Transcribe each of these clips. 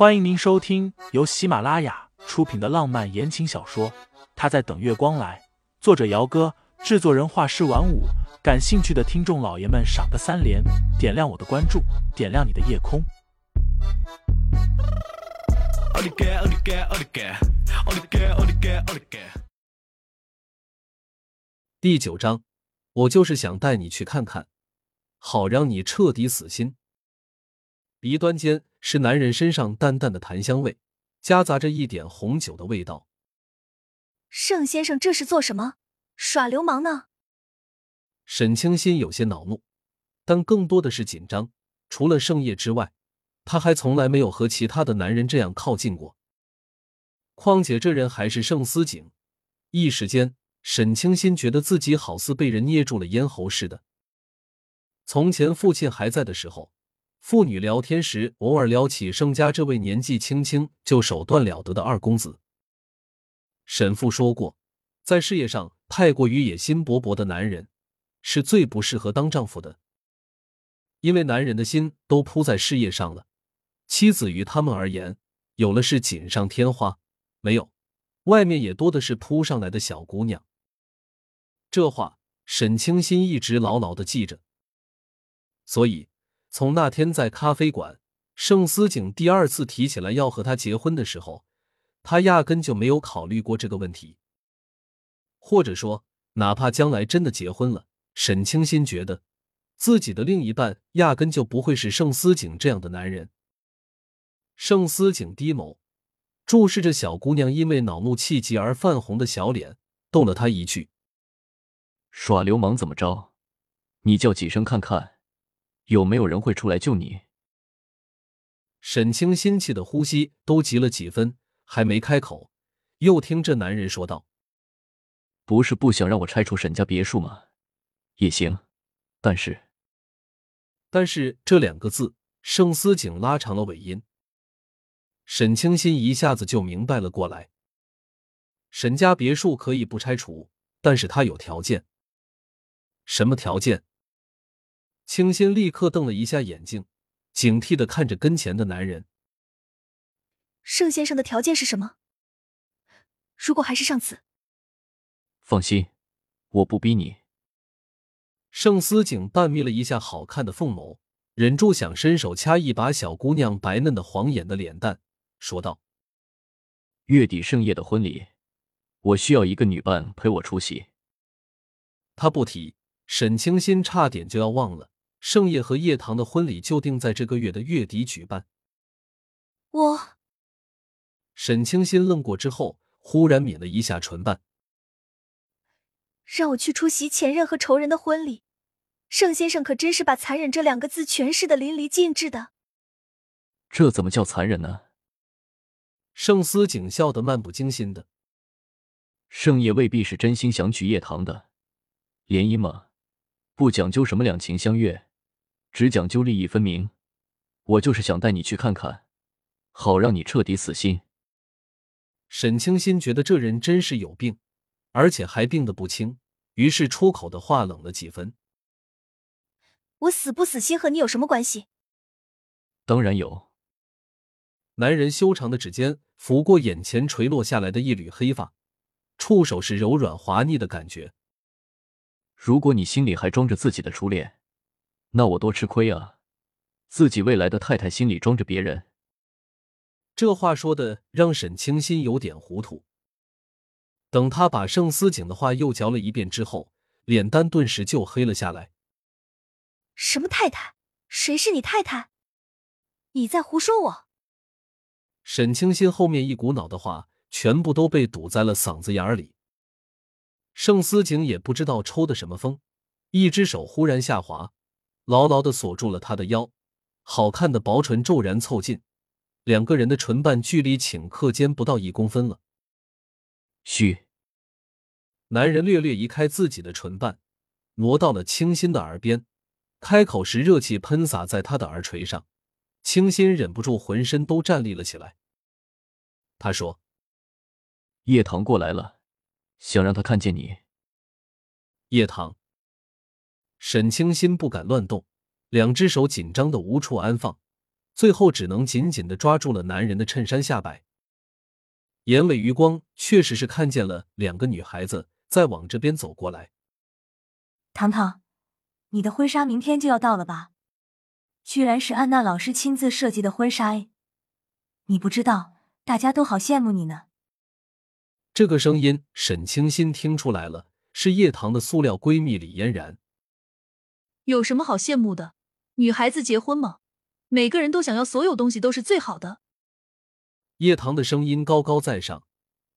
欢迎您收听由喜马拉雅出品的浪漫言情小说《他在等月光来》，作者：姚哥，制作人：画师晚舞。感兴趣的听众老爷们，赏个三连，点亮我的关注，点亮你的夜空。第九章，我就是想带你去看看，好让你彻底死心。鼻端间是男人身上淡淡的檀香味，夹杂着一点红酒的味道。盛先生这是做什么？耍流氓呢？沈清心有些恼怒，但更多的是紧张。除了盛夜之外，他还从来没有和其他的男人这样靠近过。况且这人还是盛思景，一时间，沈清心觉得自己好似被人捏住了咽喉似的。从前父亲还在的时候。父女聊天时，偶尔聊起盛家这位年纪轻轻就手段了得的二公子。沈父说过，在事业上太过于野心勃勃的男人，是最不适合当丈夫的。因为男人的心都扑在事业上了，妻子于他们而言，有了是锦上添花，没有，外面也多的是扑上来的小姑娘。这话，沈清心一直牢牢的记着，所以。从那天在咖啡馆，盛思景第二次提起来要和他结婚的时候，他压根就没有考虑过这个问题。或者说，哪怕将来真的结婚了，沈清心觉得自己的另一半压根就不会是盛思景这样的男人。盛思景低眸，注视着小姑娘因为恼怒气急而泛红的小脸，逗了她一句：“耍流氓怎么着？你叫几声看看。”有没有人会出来救你？沈清心气的呼吸都急了几分，还没开口，又听这男人说道：“不是不想让我拆除沈家别墅吗？也行，但是……但是这两个字，盛思景拉长了尾音。沈清心一下子就明白了过来。沈家别墅可以不拆除，但是他有条件。什么条件？清新立刻瞪了一下眼睛，警惕的看着跟前的男人。盛先生的条件是什么？如果还是上次，放心，我不逼你。盛思景半眯了一下好看的凤眸，忍住想伸手掐一把小姑娘白嫩的黄眼的脸蛋，说道：“月底盛夜的婚礼，我需要一个女伴陪我出席。”他不提，沈清心差点就要忘了。盛夜和叶棠的婚礼就定在这个月的月底举办。我，沈清心愣过之后，忽然抿了一下唇瓣。让我去出席前任和仇人的婚礼，盛先生可真是把“残忍”这两个字诠释的淋漓尽致的。这怎么叫残忍呢？盛思景笑得漫不经心的。盛夜未必是真心想娶叶棠的，联姻嘛，不讲究什么两情相悦。只讲究利益分明，我就是想带你去看看，好让你彻底死心。沈清心觉得这人真是有病，而且还病得不轻，于是出口的话冷了几分。我死不死心和你有什么关系？当然有。男人修长的指尖拂过眼前垂落下来的一缕黑发，触手是柔软滑腻的感觉。如果你心里还装着自己的初恋。那我多吃亏啊！自己未来的太太心里装着别人，这话说的让沈清心有点糊涂。等他把盛思景的话又嚼了一遍之后，脸蛋顿时就黑了下来。什么太太？谁是你太太？你在胡说我！沈清心后面一股脑的话全部都被堵在了嗓子眼里。盛思景也不知道抽的什么风，一只手忽然下滑。牢牢的锁住了他的腰，好看的薄唇骤然凑近，两个人的唇瓣距离顷刻间不到一公分了。嘘，男人略略移开自己的唇瓣，挪到了清新的耳边，开口时热气喷洒在他的耳垂上，清新忍不住浑身都站立了起来。他说：“叶棠过来了，想让他看见你。”叶棠。沈清心不敢乱动，两只手紧张的无处安放，最后只能紧紧的抓住了男人的衬衫下摆。眼尾余光确实是看见了两个女孩子在往这边走过来。糖糖，你的婚纱明天就要到了吧？居然是安娜老师亲自设计的婚纱，你不知道，大家都好羡慕你呢。这个声音，沈清心听出来了，是叶棠的塑料闺蜜李嫣然。有什么好羡慕的？女孩子结婚嘛，每个人都想要所有东西都是最好的。叶棠的声音高高在上，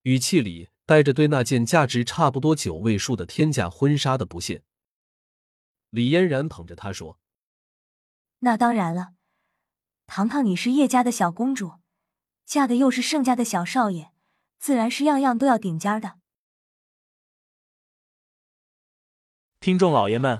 语气里带着对那件价值差不多九位数的天价婚纱的不屑。李嫣然捧着她说：“那当然了，糖糖，你是叶家的小公主，嫁的又是盛家的小少爷，自然是样样都要顶尖的。”听众老爷们，